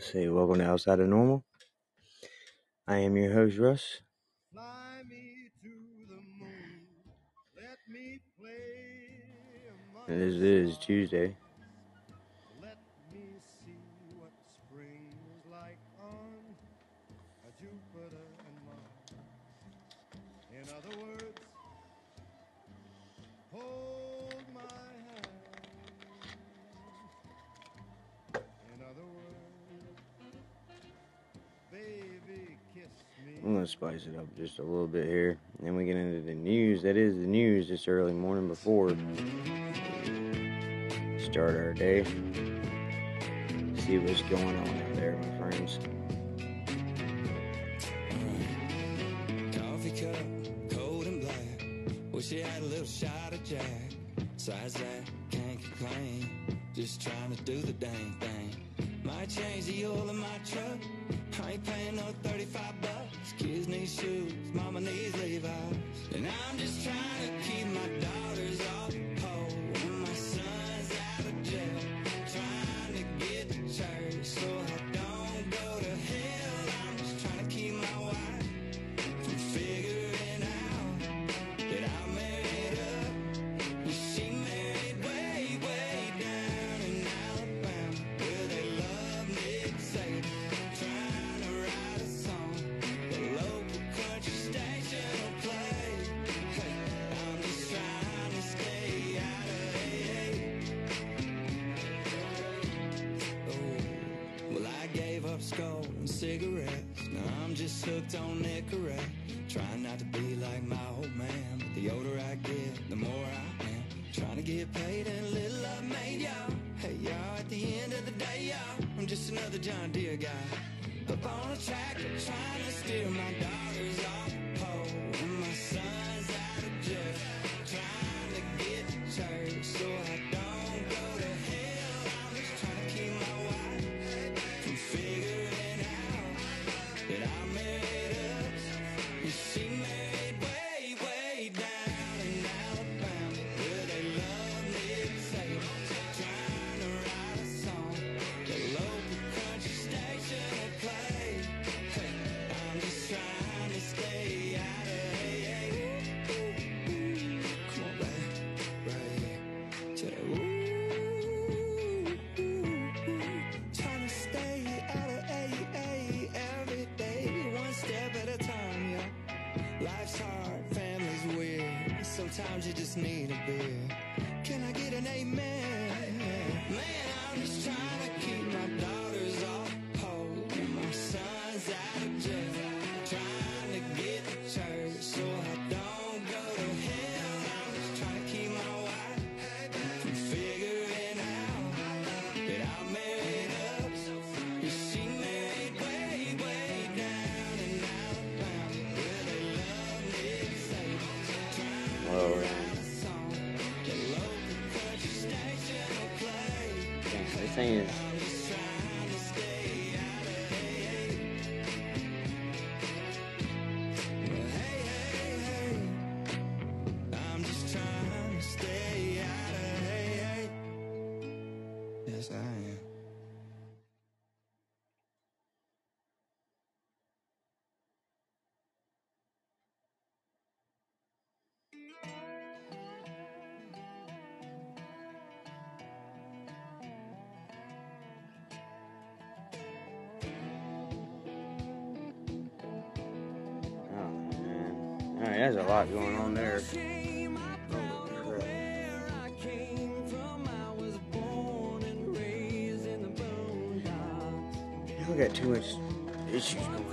Say, welcome to Outside of Normal. I am your host, Russ. Fly me to the moon. Let me play And this is. Tuesday. Spice it up just a little bit here. And then we get into the news. That is the news this early morning before start our day. See what's going on out there, my friends. Coffee cup, cold and black. Wish you had a little shot of Jack. Besides that, can't complain. Just trying to do the dang thing. Might change the oil in my truck. I ain't paying no 35 bucks. Kids need shoes, mama needs Levi's. And I'm just trying to keep my daughters off cigarettes. Now I'm just hooked on Nicorette. Trying not to be like my old man. But the older I get, the more I am. Trying to get paid and little love made, y'all. Hey, y'all, at the end of the day, y'all, I'm just another John Deere guy. Up on a tractor, trying to steer my daughters off Yes, I am. Oh man. Alright, there's a lot going on there. Got too much issues going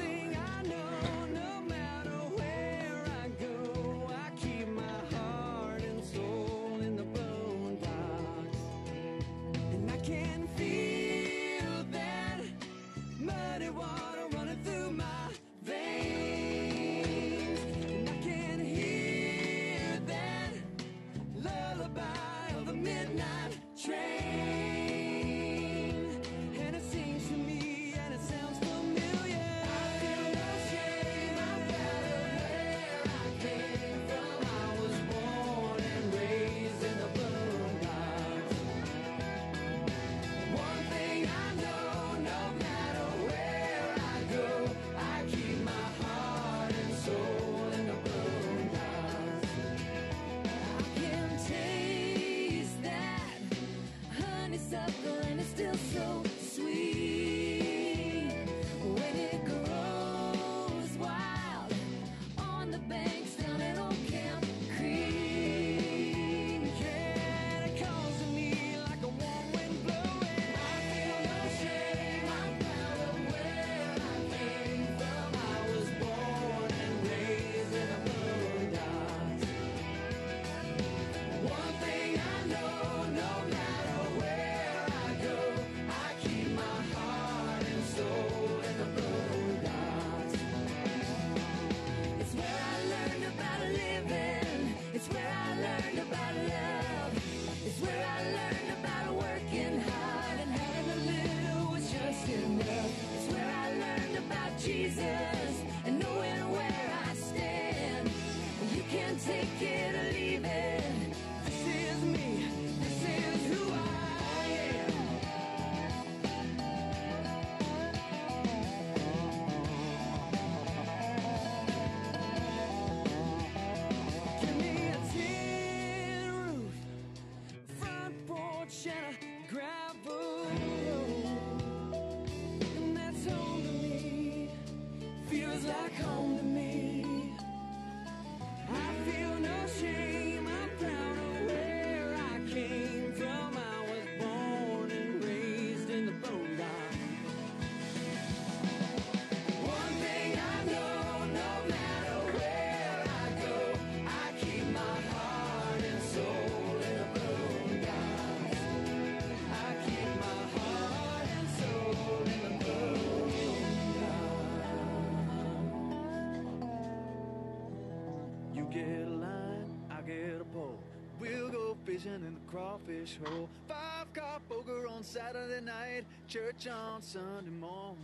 crawfish hole. Five car poker on Saturday night, church on Sunday morning.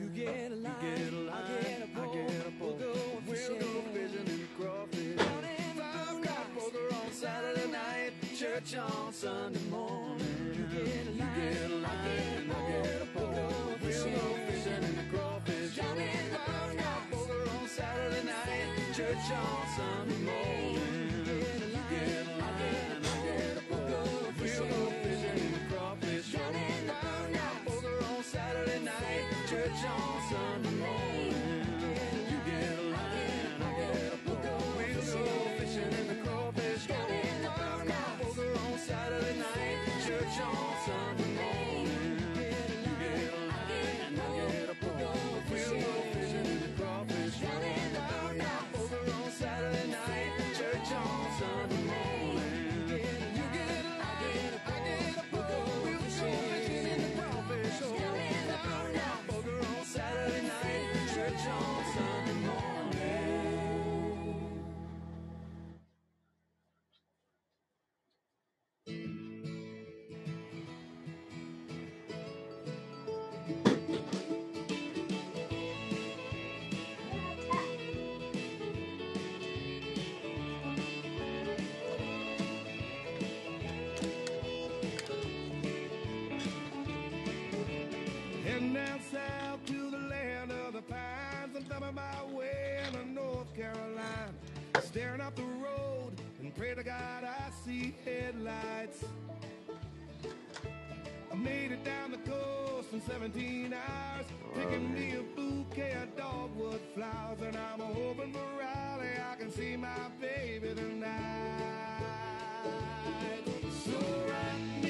You get a line, you get a line, I get a church Staring up the road and pray to God I see headlights. I made it down the coast in 17 hours, picking me a bouquet of dogwood flowers, and I'm hoping for Raleigh I can see my baby tonight. So rock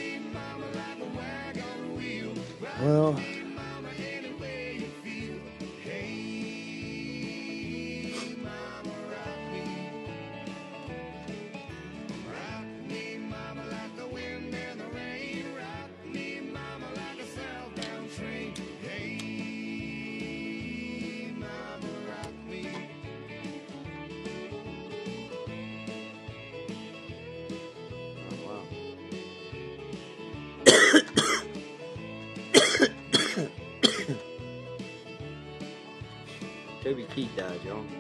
Toby Keith died, y'all.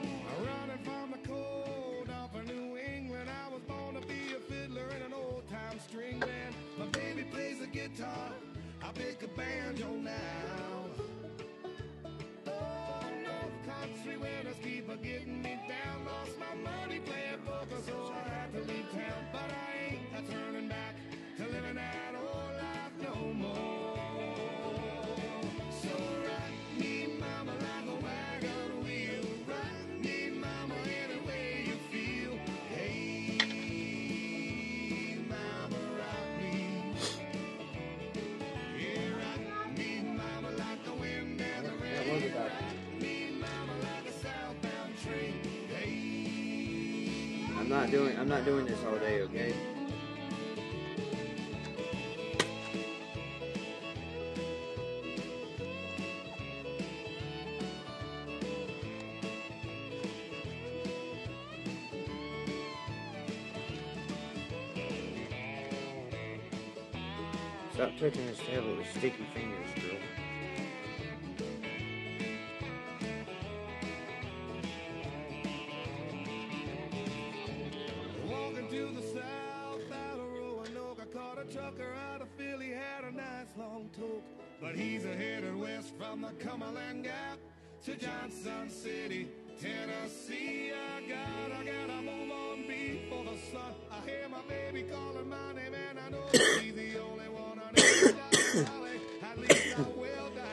I'm not doing this all day, okay? Stop touching this tablet with sticky fingers, had long tote. But he's a headed west from the Cumberland Gap to Johnson City, Tennessee. I got, I gotta move on before the sun. I hear my baby calling my name, and I know he's the only one. Darling, At least I will die.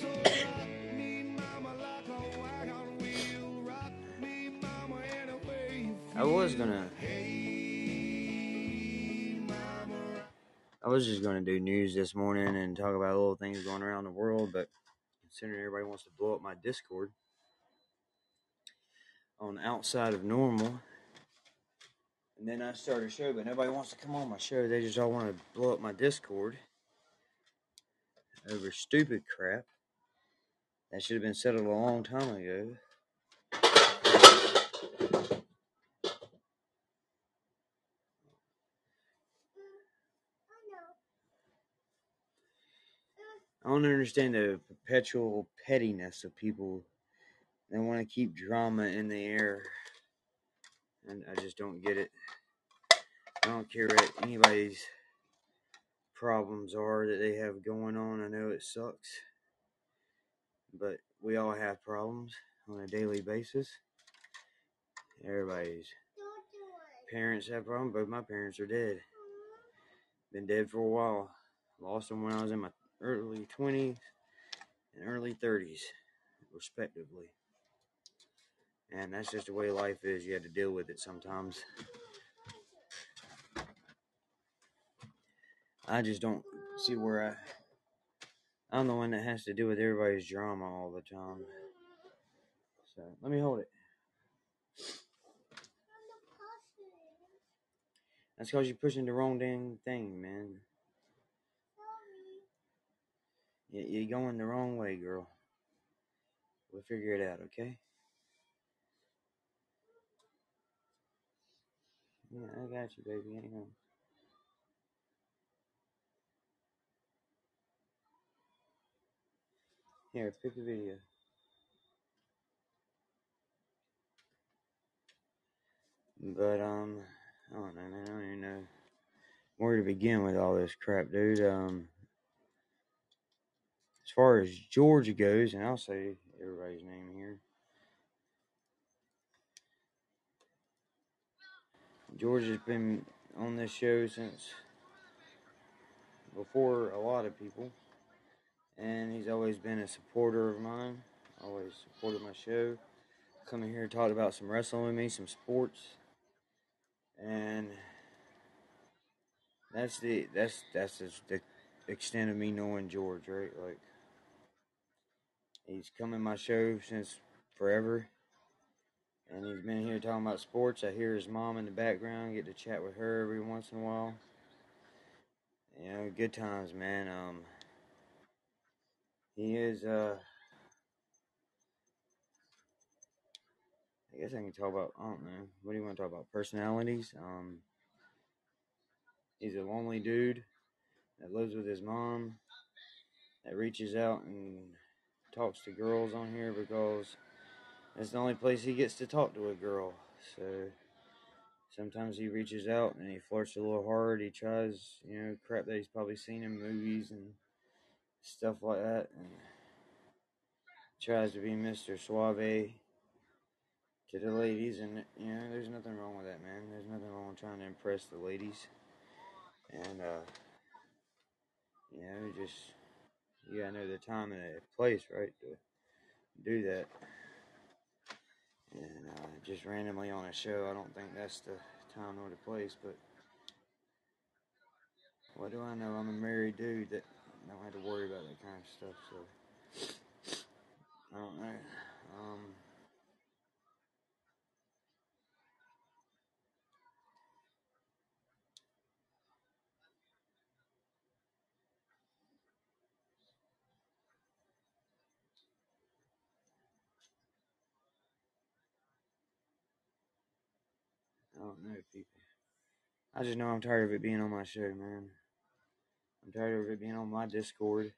So rock me, mama, like a wagon wheel. Rock me, mama, any way I was gonna. I was just gonna do news this morning and talk about little things going around the world, but considering everybody wants to blow up my Discord on outside of normal, and then I start a show, but nobody wants to come on my show. They just all want to blow up my Discord over stupid crap that should have been settled a long time ago. I don't understand the perpetual pettiness of people that want to keep drama in the air. And I just don't get it. I don't care what anybody's problems are that they have going on. I know it sucks. But we all have problems on a daily basis. Everybody's parents have problems. Both my parents are dead. Been dead for a while. Lost them when I was in my early 20s and early 30s, respectively. And that's just the way life is. You have to deal with it sometimes. I just don't see where I. I'm the one that has to deal with everybody's drama all the time. So let me hold it. That's because you're pushing the wrong dang thing, man. You- You're going the wrong way, girl. We'll figure it out, okay? Yeah, I got you, baby. Hang. Here, pick a video. But um, I don't know, man. I don't even know where to begin with all this crap, dude. Um, far as Georgia goes, and I'll say everybody's name here. Georgia's been on this show since before a lot of people, and he's always been a supporter of mine. Always supported my show. Come in here and talk about some wrestling with me, some sports, and that's the that's that's the extent of me knowing George, right? Like he's come in my show since forever, and he's been here talking about sports. I hear his mom in the background, get to chat with her every once in a while. You know, good times, man. Um, he is. Uh, I guess I can talk about. I don't know. What do you want to talk about? Personalities. Um, he's a lonely dude that lives with his mom. That reaches out and talks to girls on here because it's the only place he gets to talk to a girl. So sometimes he reaches out and he flirts a little hard. He tries, you know, crap that he's probably seen in movies and stuff like that, and tries to be Mr. Suave to the ladies. And you know, there's nothing wrong with that, man. There's nothing wrong with trying to impress the ladies. And uh, you know, just you gotta know the time and the place, right, to do that. And uh, just randomly on a show, I don't think that's the time or the place. But what do I know? I'm a married dude that don't have to worry about that kind of stuff. So I don't know. Um, I don't know, people. I just know I'm tired of it being on my show, man. I'm tired of it being on my Discord.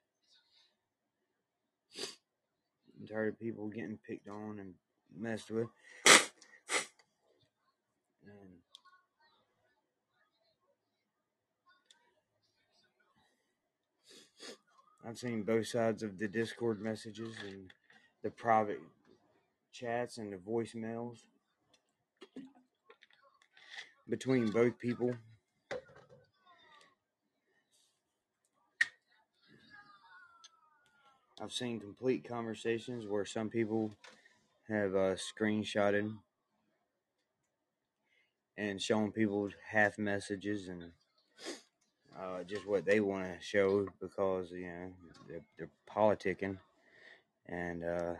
I'm tired of people getting picked on and messed with. And I've seen both sides of the Discord messages and the private chats and the voicemails between both people. I've seen complete conversations where some people have uh, screenshotted and shown people half messages and uh, just what they want to show because you know they're, they're politicking. And uh,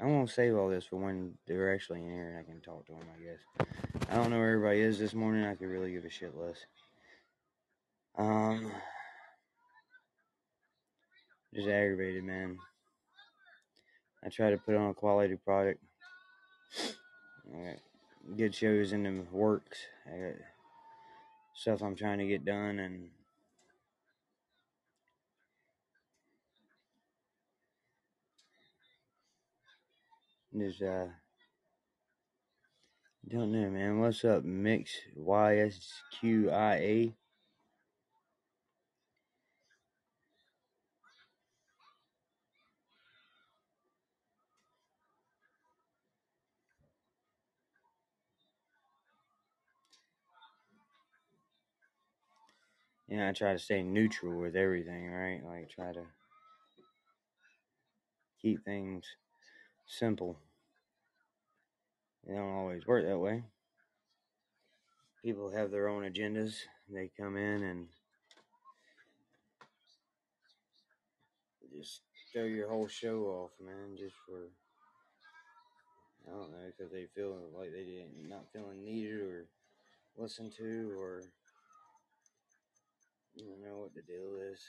I won't save all this for when they're actually in here and I can talk to them. I guess I don't know where everybody is this morning. I could really give a shit less. Um, just aggravated, man. I try to put on a quality product. I got good shows in the works. I got stuff I'm trying to get done, and just uh, don't know, man. What's up, Mix Y S Q I A? Yeah, I try to stay neutral with everything, right? Like try to keep things simple. They don't always work that way. People have their own agendas. They come in and just throw your whole show off, man, just for I don't know, because they feel like they didn't not feeling needed or listened to, or you know what the deal is.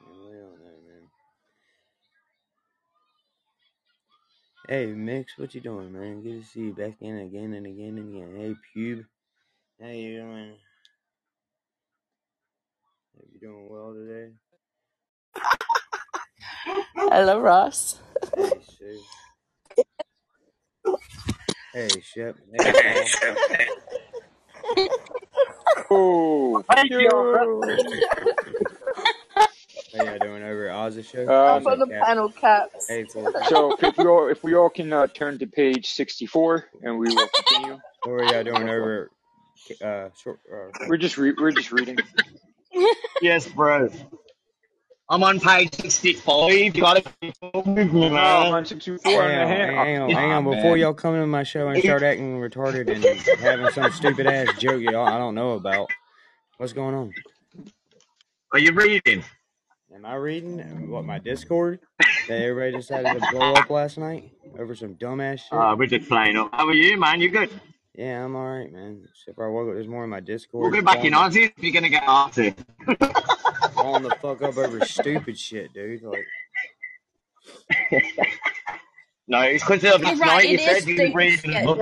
I really don't know, man. Hey, Mix, what you doing, man? Good to see you back in again and again and again. Hey, Pube, how you doing? Hope you doing well today. Hello, Ross. Hey, Sue. Hey, Shep. Hey, Paul. Oh, Thank you. How y'all doing over at Oz's show? Up on the Cap. panel caps. Hey, Fulton. so if we all if we all can uh, turn to page sixty four and we will continue. What are y'all doing over uh, short, uh, We're just re- we're just reading. Yes, bro. I'm on page 65. You gotta keep up with me, No, I'm on sixty four Hang and a on, hang on, hang on. Before y'all come to my show and start acting retarded and having some stupid ass joke y'all I don't know about, what's going on? Are you reading? Am I reading what my Discord that everybody decided to blow up last night over some dumbass shit? Uh, we're just playing up. How are you, man? You good? yeah, I'm all right, man. Except for I woke up this morning, my Discord. We'll Discord go back in blowing, Aussie if you're gonna get Aussie. blowing the fuck up over stupid shit, dude. Like, No, it's because of You're last right, night you said you were stupid reading shit, book.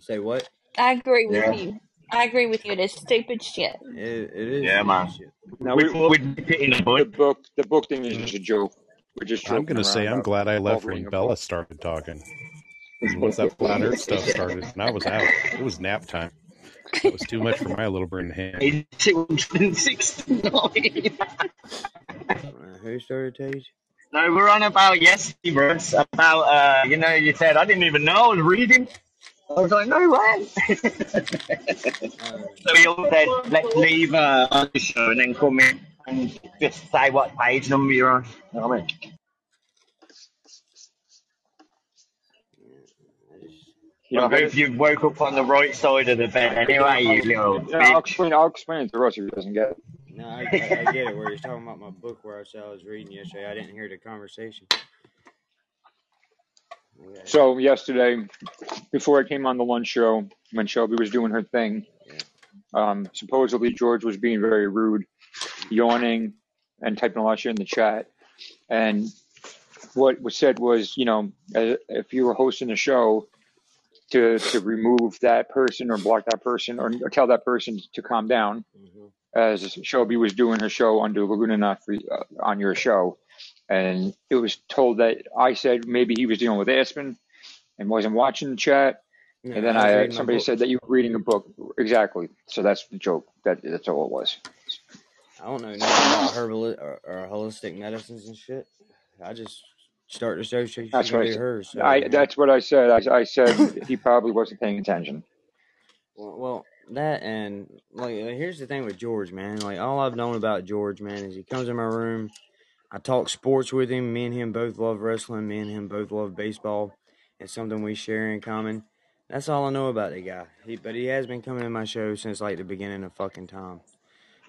Say what? I agree with Yeah. you. I agree with you. It is stupid shit. It, it is Yeah, stupid man. shit. No, We we, thought we'd nip it in the the book the book thing is just a joke. We're just I'm gonna say I'm glad I left when Bella book. started talking. And once that flat Earth stuff started, and I was out. It was nap time. It was too much for my little brain to handle. 269. Uh, who started Tage? no, we're on about yesterday, Russ. About, uh, you know, you said, I didn't even know I was reading. I was like, no way. So we all said, let's leave uh, on the show and then come in and just say what page number you're on. You know what I mean? I just You Well, don't get if it? you woke up on the right side of the bed anyway, you little Yeah, I'll explain. I'll explain it to Russ if he doesn't get it. No, I, I, I get it. Where he's talking about my book where I said I was reading yesterday. I didn't hear the conversation. So yesterday, before I came on the lunch show, when Shelby was doing her thing, um, supposedly George was being very rude, yawning, and typing a lot of shit in the chat. And what was said was, you know, if you were hosting a show, to to remove that person or block that person or, or tell that person to calm down, hmm as Shelby was doing her show under Laguna Nut for, uh, on your show, and it was told that I said maybe he was dealing with Aspen and wasn't watching the chat, No, and then I I somebody said that you were reading a book exactly. So that's the joke. That that's all it was. I don't know nothing about herbal or, or holistic medicines and shit. I just start the show so she That's what I said. hers. So I that's what I said. I, I said he probably wasn't paying attention. Well, well, that and like, here's the thing with George, man. Like all I've known about George, man, is he comes in my room. I talk sports with him. Me and him both love wrestling. Me and him both love baseball. It's something we share in common. That's all I know about the guy. He, but he has been coming to my show since like the beginning of fucking time.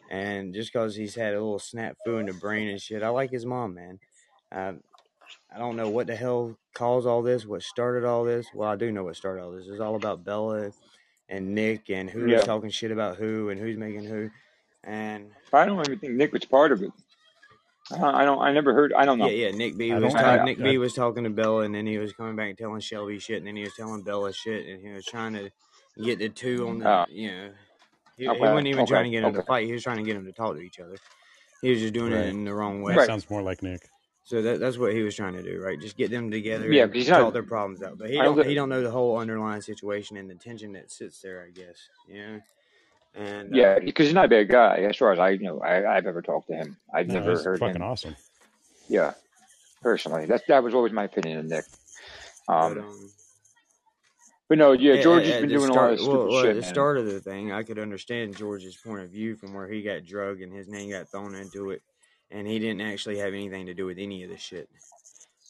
And just cause he's had a little snafu in the brain and shit, I like his mom, man. Um, I don't know what the hell caused all this, what started all this. Well, I do know what started all this. It's all about Bella and Nick and who's Yeah. talking shit about who and who's making who. And I don't even think Nick was part of it. Uh-huh, I don't. I, never heard. I don't know. yeah, yeah, Nick B I was talking. I- Nick B was talking to Bella, and then he was coming back and telling Shelby shit, and then he was telling Bella shit, and he was trying to get the two on the, Oh. you know, he, he wasn't even okay, trying to get them to fight. He was trying to get them to talk to each other. He was just doing Right. it in the wrong way. That Right. sounds more like Nick. So that, that's what he was trying to do, right? Just get them together Yeah, and but he's not- talk their problems out. But he don't don't- he don't know the whole underlying situation and the tension that sits there, I guess. You know? And uh, Yeah, because he's not a bad guy as far as I you know. I, I've ever talked to him. I've No, never he's heard fucking him. awesome. Yeah, personally, that that was always my opinion of Nick. but, Um, um, but no, yeah, George at- has been the doing a lot of stupid well, well, shit. at the man. start of the thing, I could understand George's point of view from where he got drugged and his name got thrown into it, and he didn't actually have anything to do with any of this shit.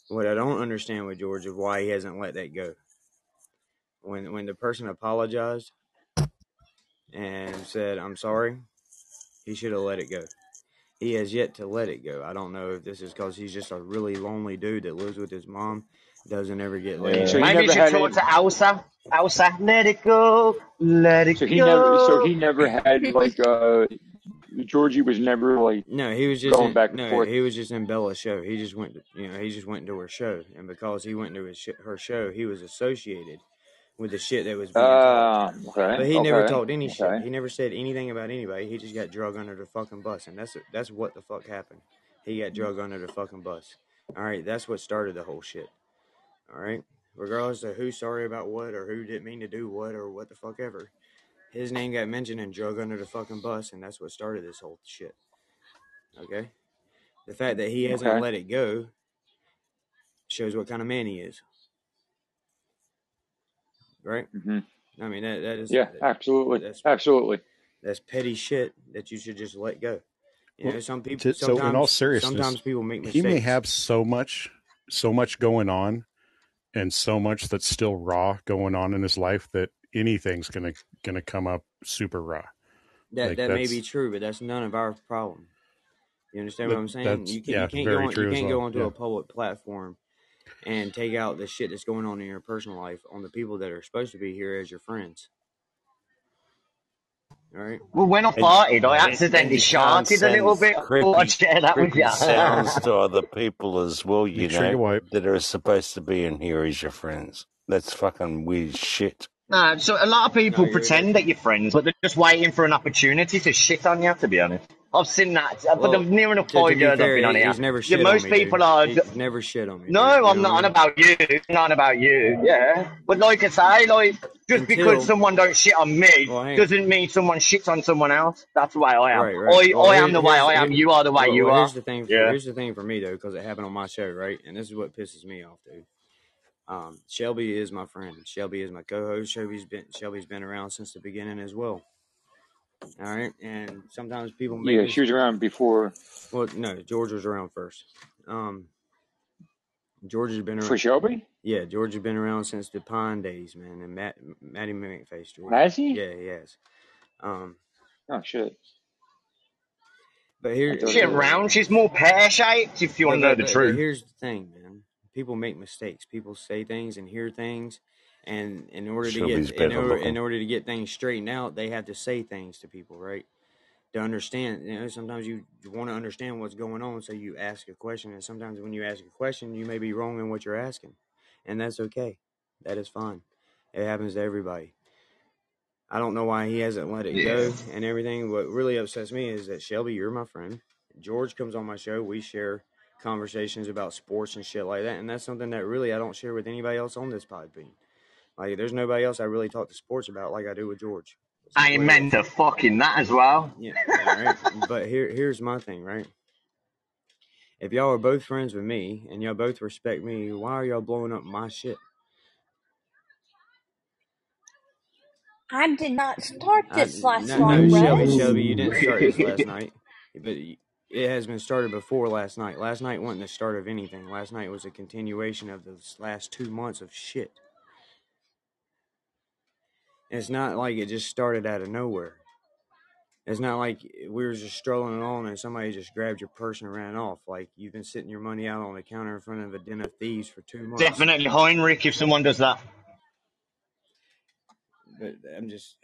What I don't understand with George is why he hasn't let that go. When when the person apologized and said, "I'm sorry," he should have let it go. He has yet to let it go. I don't know if this is because he's just a really lonely dude that lives with his mom, doesn't ever get laid. So he Maybe you never should had talk to Elsa. Elsa, let it go, let it So he never. So he never had like. uh Georgie was never like. No, he was just Going in, back and no, forth. he was just in Bella's show. He just went, to, you know, he just went to her show, and because he went to his sh- her show, he was associated with the shit that was being. Uh, okay. But he never okay, talked any shit. He never said anything about anybody. He just got drug under the fucking bus, and that's that's what the fuck happened. He got drug under the fucking bus. All right, that's what started the whole shit. All right, regardless of who's sorry about what or who didn't mean to do what or what the fuck ever, his name got mentioned and drug under the fucking bus, and that's what started this whole shit. Okay, the fact that he hasn't Okay. let it go shows what kind of man he is. Right? hmm I mean that that is Yeah, that- absolutely, that's absolutely. that's petty shit that you should just let go. You know, some people. to- so in sometimes, all seriousness, sometimes people make mistakes. He may have so much, so much going on, and so much that's still raw going on in his life that anything's gonna gonna come up super raw. that like, that may be true, but that's none of our problem. You understand what I'm saying? You, can, yeah, you can't very go on, true you can't well, go onto yeah. a public platform and take out the shit that's going on in your personal life on the people that are supposed to be here as your friends. All right. Well, when I farted, I accidentally you sharted a little bit. Oh, I thought I'd share that with creepy you. sounds to other people as well, you Make sure you know, wipe. that are supposed to be in here as your friends. That's fucking weird shit. No, so a lot of people No, you're- pretend that you're friends, but they're just waiting for an opportunity to shit on you. To be honest, I've seen that for Well, the near enough To, to five be years I've fair, been on here. he's never Yeah, shit most on me. people dude. are. He's never shit on me. No, dude. I'm not on about you. Not about you. Yeah, but like I say, like just Until- because someone don't shit on me Well, doesn't mean someone shits on someone else. That's the way I am. Right, right. I, Well, I am the way I am. You are the way you are. Here's the thing. For, Yeah. Here's the thing for me though, because it happened on my show, right? And this is what pisses me off, dude. Um, Shelby is my friend. Shelby is my co-host. Shelby's been Shelby's been around since the beginning as well. All right, and sometimes people make Yeah, she was around before well, no, George was around first. Um, George has been around. for Shelby. Yeah, George has been around since the Pine days, man. And Matt, Matty McFace, George. Has he? Yeah, he has. Um, Oh shit. but here, I thought Shit round. She's more pear shaped. If you want to know the but- but truth. Here's the thing, man. People make mistakes. People say things and hear things, and in order to Shelby's get in order, in order to get things straightened out, they have to say things to people, right? To understand, you know, sometimes you want to understand what's going on, so you ask a question, and sometimes when you ask a question, you may be wrong in what you're asking, and that's okay. That is fine. It happens to everybody. I don't know why he hasn't let it go and everything. What really upsets me is that Shelby, you're my friend. George comes on my show. We share conversations about sports and shit like that, and that's something that really I don't share with anybody else on this pod bean. Like, there's nobody else I really talk to sports about like I do with George. I meant to fucking that as well. Yeah, all right. but here, here's my thing, right? If y'all are both friends with me and y'all both respect me, why are y'all blowing up my shit? I did not start I- this last no, night, no, Shelby, Shelby, you didn't start this last night, but it has been started before last night. Last night wasn't the start of anything. Last night was a continuation of the last two months of shit. It's not like it just started out of nowhere. It's not like we were just strolling along and somebody just grabbed your purse and ran off. Like you've been sitting your money out on the counter in front of a den of thieves for two months. Definitely Heinrich if someone does that. But I'm just.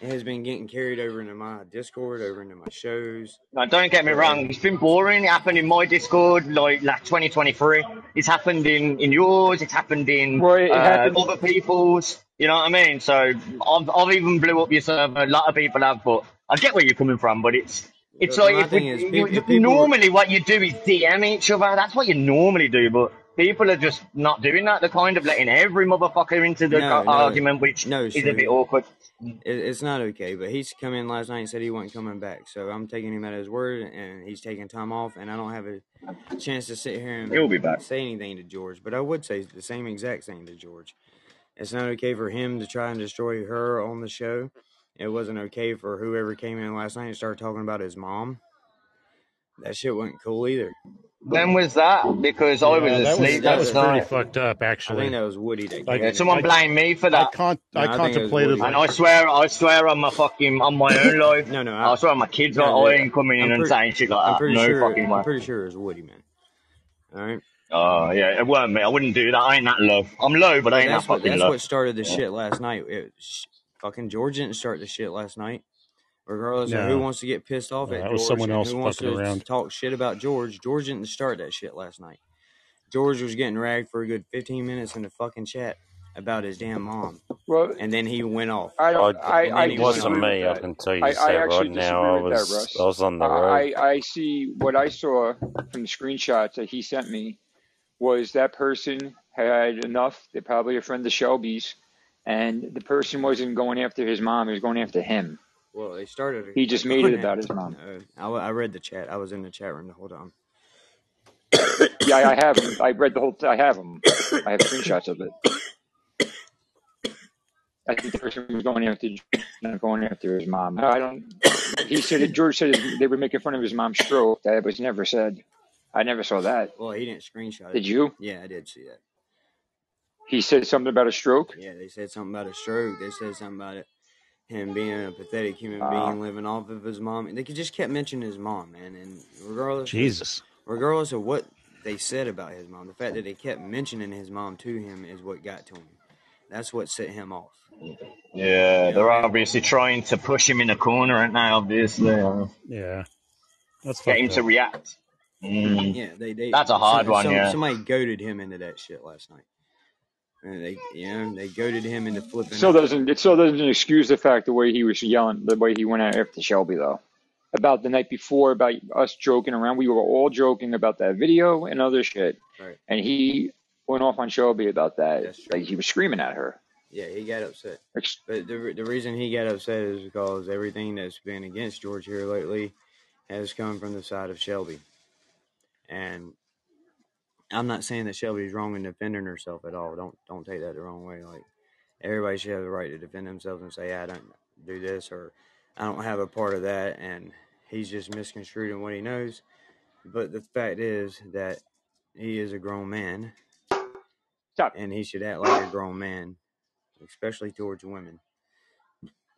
It has been getting carried over into my Discord, over into my shows. Now, don't get me wrong, it's been boring. It happened in my Discord, like, like 2023. It's happened in, in yours, it's happened in Well, it uh, happened. other people's. You know what I mean? So I've, I've even blew up your server. A lot of people have, but I get where you're coming from. But it's it's The- like if we, is, people- you- people- normally what you do is DM each other. That's what you normally do, but. People are just not doing that. They're kind of letting every motherfucker into the No, no. argument, which No, is a bit awkward. It's not okay, but he's come in last night and said he wasn't coming back. So I'm taking him at his word, and he's taking time off, and I don't have a chance to sit here and He'll be back. say anything to George. But I would say the same exact thing to George. It's not okay for him to try and destroy her on the show. It wasn't okay for whoever came in last night and started talking about his mom. That shit wasn't cool either. When was that? Because I was Yeah, that was asleep that was pretty night. fucked up, I actually. think that was Woody that Like, Yeah, someone I- blame me for I that. con- No, I I it was contemplated Woody. And I swear, I swear on my fucking, on my own life. No, no, I, I swear on my kids, No, I dude, ain't coming in I'm and pretty- saying shit like I'm that. pretty No sure. fucking way. I'm pretty sure it was Woody, man. All right. Oh, yeah, it weren't me. I wouldn't do that. I ain't that low. I'm low, but I ain't that that's what fucking that's low. what started the shit last night. It, sh- fucking George didn't start the shit last night. Regardless of who wants to get pissed off No, at that was George someone else who wants to around. talk shit about George, George didn't start that shit last night. George was getting ragged for a good 15 minutes in the fucking chat about his damn mom, Well, and then he went off. I I, don't. I, And I it wasn't me. with I can tell you I, I that actually right now. I disagree with that, was I was on the road. I, I see what I saw from the screenshots that he sent me was that person had enough. They're probably a friend of Shelby's, and the person wasn't going after his mom. He was going after him. Well, they started. He just made it about his mom. Uh, I, I read the chat. I was in the chat room the whole time. Yeah, I have them. I read the whole. Thing. I have them. I have screenshots of it. I think the person was going after not going after his mom. I don't. He said that George said they were making fun of his mom's stroke. That was never said. I never saw that. Well, he didn't screenshot it. Did you? Yeah, I did see that. He said something about a stroke. Yeah, they said something about a stroke. They said something about it, him being a pathetic human Uh, being living off of his mom. They just kept mentioning his mom, man. And regardless, Jesus. regardless of what they said about his mom, the fact that they kept mentioning his mom to him is what got to him. That's what set him off. Yeah, they're obviously trying to push him in a corner, aren't they? Obviously, Yeah. That's get him fucked to react. Mm. Yeah, they. they That's a hard one, yeah. Somebody goaded him into that shit last night. And they, you know, they goaded him into flipping. Still out. doesn't. It still doesn't excuse the fact the way he was yelling, the way he went after Shelby though. About the night before, about us joking around. We were all joking about that video and other shit, Right. and he went off on Shelby about that. Like he was screaming at her. Yeah, he got upset. But the the reason he got upset is because everything that's been against George here lately has come from the side of Shelby. And I'm not saying that Shelby's wrong in defending herself at all. Don't don't take that the wrong way. Like everybody should have the right to defend themselves and say, I don't do this or I don't have a part of that and he's just misconstrued in what he knows. But the fact is that he is a grown man Stop. and he should act like a grown man, especially towards women.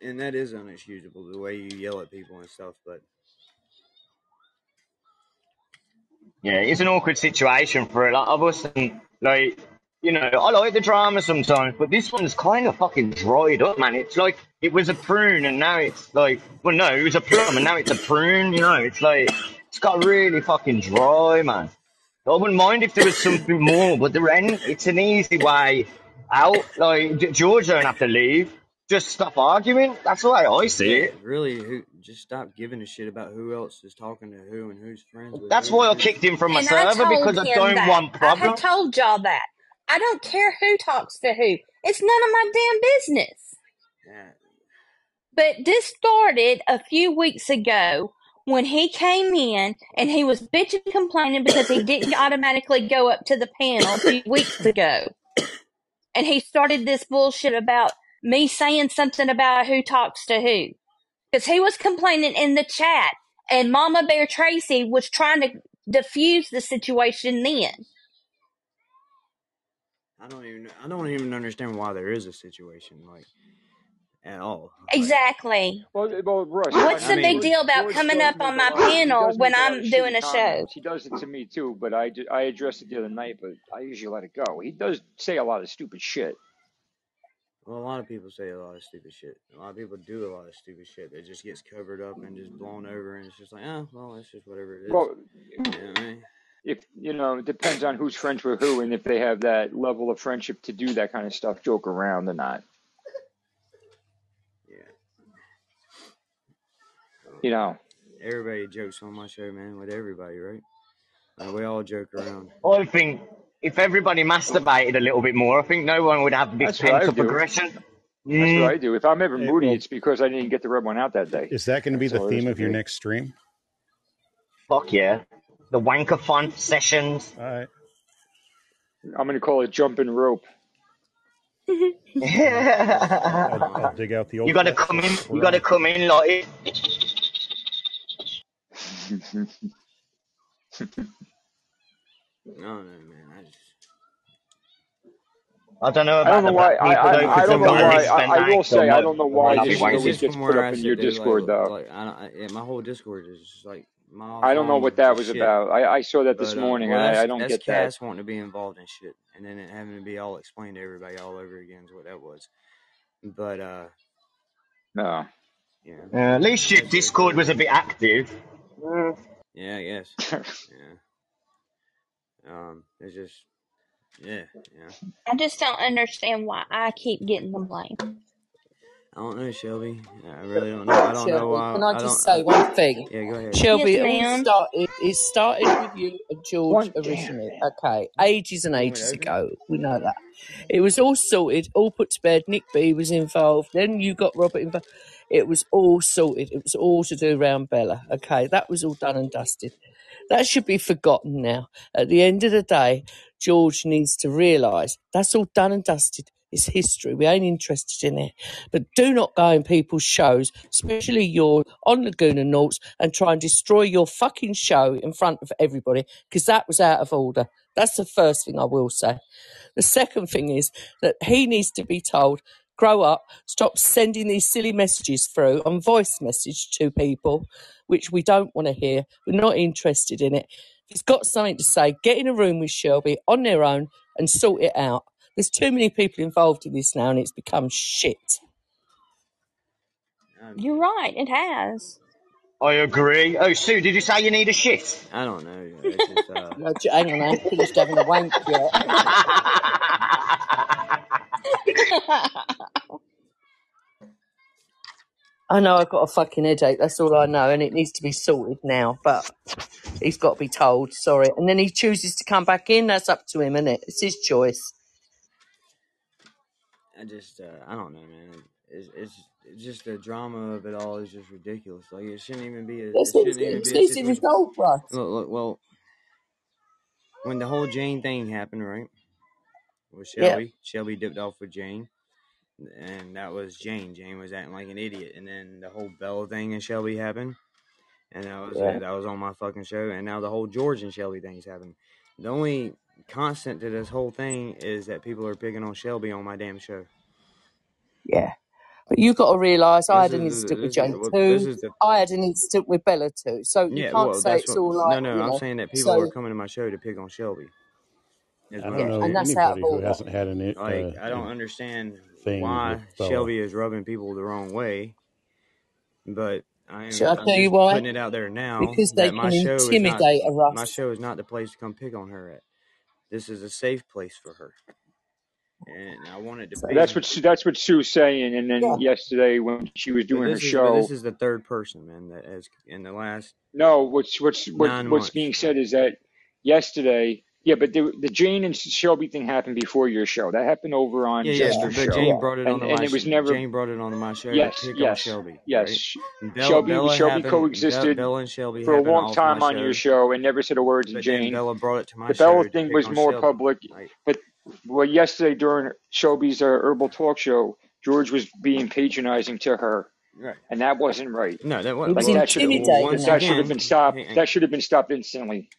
And that is unexcusable the way you yell at people and stuff. But Yeah, it's an awkward situation for a lot of us, and like, you know, I like the drama sometimes, but this one's kind of fucking dried up, man. It's like it was a prune, and now it's like, well, no, it was a plum, and now it's a prune. You know, it's like it's got really fucking dry, man. I wouldn't mind if there was something more, but there ain't. It's an easy way out. Like George don't have to leave. Just stop arguing. That's the way I see it. really, who just stop giving a shit about who else is talking to who and who's friends with. That's who why I kicked him from my And I server told because I him don't that. want I problems. had told y'all that. I don't care who talks to who. It's none of my damn business. Yeah, But this started a few weeks ago when he came in and he was bitching and complaining because he didn't automatically go up to the panel a few weeks ago. And he started this bullshit about me saying something about who talks to who. Because he was complaining in the chat and Mama Bear Tracy was trying to diffuse the situation then. I don't even I don't even understand why there is a situation like at all. Like, Exactly. Well, well, Russ, What's I the I mean, big deal about George coming up on my a panel when make a lot I'm doing shitty a show? comments. He does it to me too, but I, ju- I addressed it the other night, but I usually let it go. He does say a lot of stupid shit. Well, a lot of people say a lot of stupid shit. A lot of people do a lot of stupid shit that just gets covered up and just blown over, and it's just like, oh, well, it's just whatever it is. Well, You know what I mean? if you know, it depends on who's friends with who, and if they have that level of friendship to do that kind of stuff, joke around or not. Yeah. You know, Everybody jokes on my show, man, with everybody, right? Like, we all joke around. I think if everybody masturbated a little bit more, I think no one would have this that's what I pent up aggression. That's Mm. what I do. If I'm ever Hey, moody, well, it's because I didn't get the red one out that day. is that going to be That's the all it is theme of your me. next stream? Fuck yeah. The wanker fun sessions. All right. I'm gonna call it jumping rope. I'll, you I'll dig out the old You gotta come in. throw You gotta 'em. come in like No, no, man. I just. I don't know I don't the know why. black I, people I, I because don't they've know got why. list I, and I will they say I don't know might why this It's, it's always just gets from put where up I in your sit, dude. Like, Discord though. like I don't. I, yeah, my whole Discord is just like miles I don't know long what that just was shit. about. I, I saw that this But uh, morning, well, and I, I that's don't that's get that. Cass wanting to be involved in shit, and then it having to be all explained to everybody all over again is what that was. But uh, No. you know, Uh, at least your that's just Discord was a bit active. Mm. Yeah, I guess. Yeah. Um, it's just yeah, yeah. I just don't understand why I keep getting the blame. I don't know, Shelby. I really don't know. I don't know Shelby, why. can I I just say one thing? yeah, go ahead. Shelby, Yes, it all started. It started with you and George One damn originally. it. Okay, ages and You want me to ages open ago. We know that. It was all sorted, all put to bed. Nick B was involved. Then you got Robert involved. It was all sorted. It was all to do around Bella. Okay, that was all done and dusted. That should be forgotten now. At the end of the day, George needs to realise that's all done and dusted. It's history. We ain't interested in it. But do not go in people's shows, especially your on Laguna Noughts, and try and destroy your fucking show in front of everybody because that was out of order. That's the first thing I will say. The second thing is that he needs to be told, grow up, stop sending these silly messages through on voice message to people, which we don't want to hear. We're not interested in it. If he's got something to say, get in a room with Shelby on their own and sort it out. There's too many people involved in this now and it's become shit. Um, You're right. It has. I agree. Oh, Sue, did you say you need a shit? I don't know. It's just uh. No, j- hang on, I ain't finished having a wank yet. I know I've got a fucking headache. That's all I know, and it needs to be sorted now. But he's got to be told. Sorry, and then he chooses to come back in. That's up to him, isn't it? It's his choice. I just, uh, I don't know, man. It's, it's, it's just the drama of it all is just ridiculous. Like it shouldn't even be a, it It's, shouldn't even it's be a situation. Look, look, well, when the whole Jane thing happened, right? With Yeah, Shelby, Shelby dipped off with Jane, and that was Jane. Jane was acting like an idiot, and then the whole Bella thing and Shelby happened, and that was yeah. that was on my fucking show, and now the whole George and Shelby thing's happening. The only constant to this whole thing is that people are picking on Shelby on my damn show. Yeah. But you've got to realise I had an is incident with is Jane this too. the I had an incident with Bella too. So you yeah. can't Well, say it's what. all No, like, no. you I'm know. saying that people are coming to my show to pick on Shelby. Is I don't know and saying. that's anybody who hasn't had an, i- Like uh, I don't understand thing why. Shelby is rubbing people the wrong way, but I am. Shall I I'm tell you why? putting it out there now Because they can show is not. intimidate a My show is not the place to come pick on her at. This is a safe place for her, and I want it to So, That's what Sue- that's what Sue's saying. And yeah. then yesterday when she was But doing her this is but this is the third person, man, that has in the last no, what's what's what what's months. being said is that yesterday, yeah, but the the Jane and Shelby thing happened before your show. That happened over on Yeah, yeah, Jester's but, but show, Jane brought it on and onto and my it was sh- never. Jane brought it onto my show Yes, yes, Shelby, yes. right? Bella Shelby Bella Shelby happened. Coexisted Bella and Shelby for a long time my on your show, show and never said a word to but Jane. Bella brought it to my The Bella show to thing was more Shelby. public, Like, but well, yesterday during Shelby's uh, herbal talk show, George was being patronizing to her, right? and that wasn't right. No, that was was Like well. that should have well, intimidating once her. that should have again, been stopped. That should have been stopped instantly.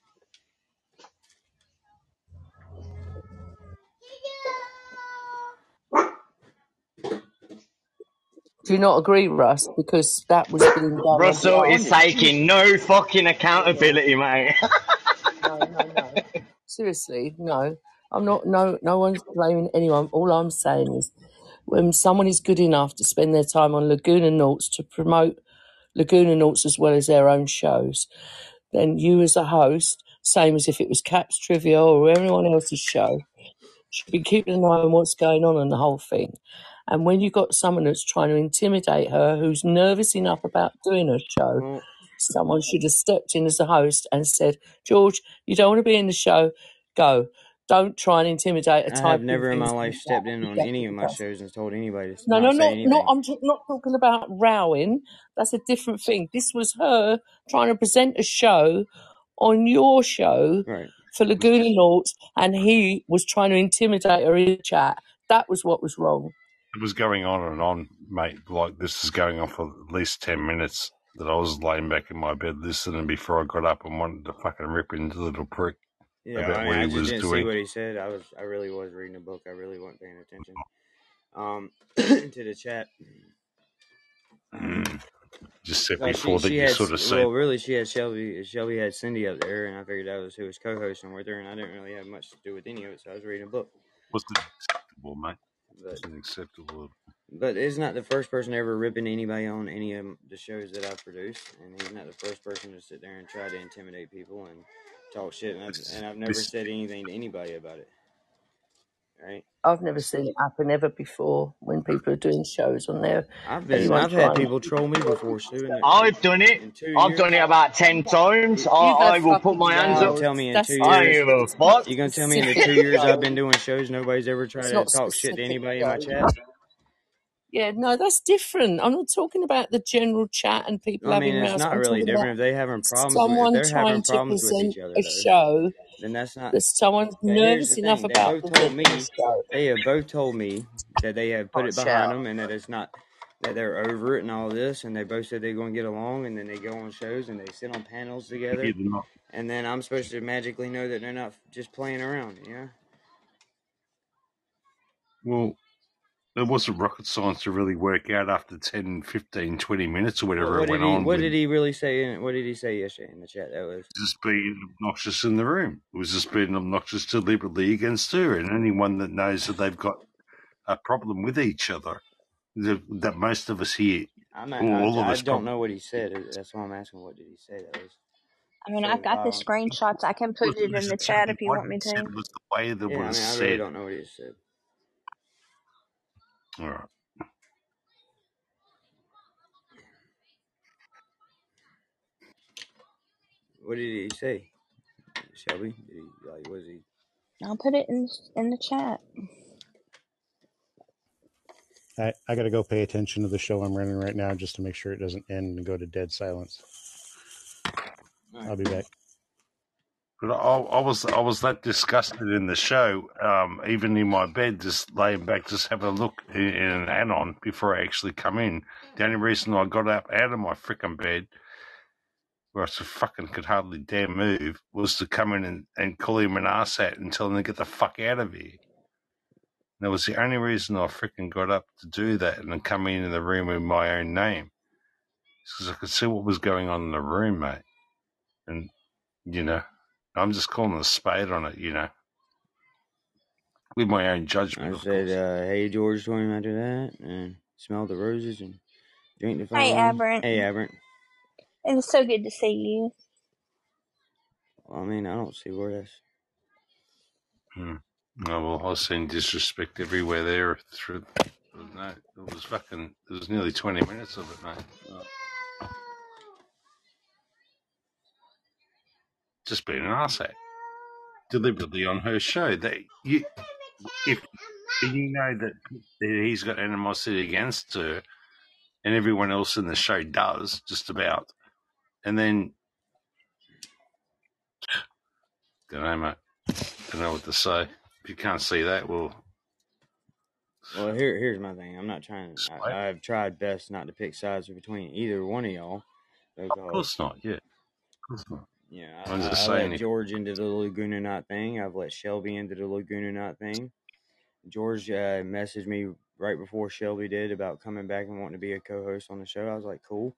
Do you not agree, Russ? Because that was being done Russell is taking no fucking accountability, mate. No, no, no. Seriously, no. I'm not. No, no one's blaming anyone. All I'm saying is, when someone is good enough to spend their time on Laguna Noughts to promote Laguna Noughts as well as their own shows, then you as a host, same as if it was Caps Trivia or anyone else's show, should be keeping an eye on what's going on in the whole thing. And when you've got someone that's trying to intimidate her, who's nervous enough about doing a show, Well, someone should have stepped in as a host and said, George, you don't want to be in the show, go. Don't try and intimidate a I type have never in my life stepped in on any of my shows and told anybody to No, no, not say not not. anything. I'm t- not talking about rowing. That's a different thing. This was her trying to present a show on your show Right. for Laguna Noughts, and he was trying to intimidate her in the chat. That was what was wrong. It was going on and on, mate. Like this is going on for at least ten minutes. That I was laying back in my bed listening before I got up and wanted to fucking rip into the little prick Yeah, about I mean, what I he was didn't see what he said. I was, I really was reading a book. I really wasn't paying attention. Um, to the chat. Mm. Just said she, before that she you had, sort of said well, really, she had Shelby. Shelby had Cindy up there, and I figured that was who was co-hosting with her, and I didn't really have much to do with any of it, so I was reading a book. What's the acceptable, mate. But, Wasn't acceptable. but it's not the first person ever ripping anybody on any of the shows that I've produced, and he's not the first person to sit there and try to intimidate people and talk shit, and I've, and I've never said anything to anybody about it. Right? I've never seen it happen ever before when people are doing shows on there. I've been, I've had people troll me before, Stu, in, the, in, I've done it. I've years. done it about ten times. I, I will put my hands up. loads. tell me in That's two years? don't give a fuck. You gonna tell me in the two years I've been doing shows, nobody's ever tried It's to talk shit to specific anybody in my chat? Yeah, no, that's different. I'm not talking about the general chat and people I mean, having it's not really different if they having problems with someone they're trying having to problems with present each other a though. show Then that's not. that someone's But here's nervous the enough thing: they about both told presenting a me show. they have both told me that they have put Not it shout. behind them and that it's not that they're over it and all this, and they both said they're going to get along, and then they go on shows and they sit on panels together, either not. and then I'm supposed to magically know that they're not just playing around, you know? Well, it wasn't rocket science to really work out after 10, 15, 20 minutes or whatever what it did went he? on What with did he really say? In, what did he say yesterday in the chat? That was just being obnoxious in the room. It was just being obnoxious deliberately against her. And anyone that knows that they've got a problem with each other, that, that most of us here, I'm. Not, all of I, I us don't know what he said. That's why I'm asking. What did he say? That was I mean, I've so. got the Um, screenshots. I can put it in the chat if you want me said? to. It was the way that yeah, I was mean, I really said. don't know what he said. All right. What did he say, Shelby? Did he like? Was he? I'll put it in in the chat. I, I got to go pay attention to the show I'm running right now just to make sure it doesn't end and go to dead silence. All right. I'll be back. But I, I was I was that disgusted in the show, um, even in my bed, just laying back, just having a look in, in an add-on before I actually come in. The only reason I got up out of my freaking bed, where I fucking could hardly dare move, was to come in and, and call him an arsehole and tell him to get the fuck out of here. And That was the only reason I freaking got up to do that and then come in in the room with my own name. Because I could see what was going on in the room, mate. And, you know, I'm just calling a spade on it, you know, with my own I judgment, of said, course. uh, "Hey, George," told him after that, and smell the roses and drink the Hey, foam. Aberrant. Hey, Aberrant. It's so good to see you. Well, I mean, I don't see where that's. Hmm. Oh, well, I was seeing disrespect everywhere there through. No, it was fucking. It was nearly 20 minutes of it, mate. Just being an arsehole. Deliberately on her show. That you, if you know that, that he's got animosity against her, and everyone else in the show does, just about, and then don't know, mate. Don't know what to say. If you can't see that, well, Well, here, here's my thing. I'm not trying. Sweet. I, I've tried best not to pick sides between either one of y'all of course not. Yeah, of course not. I'm I, I saying let George into the Laguna Knot thing. I've let Shelby into the Laguna Knot thing. George uh, messaged me right before Shelby did about coming back and wanting to be a co-host on the show. I was like, cool.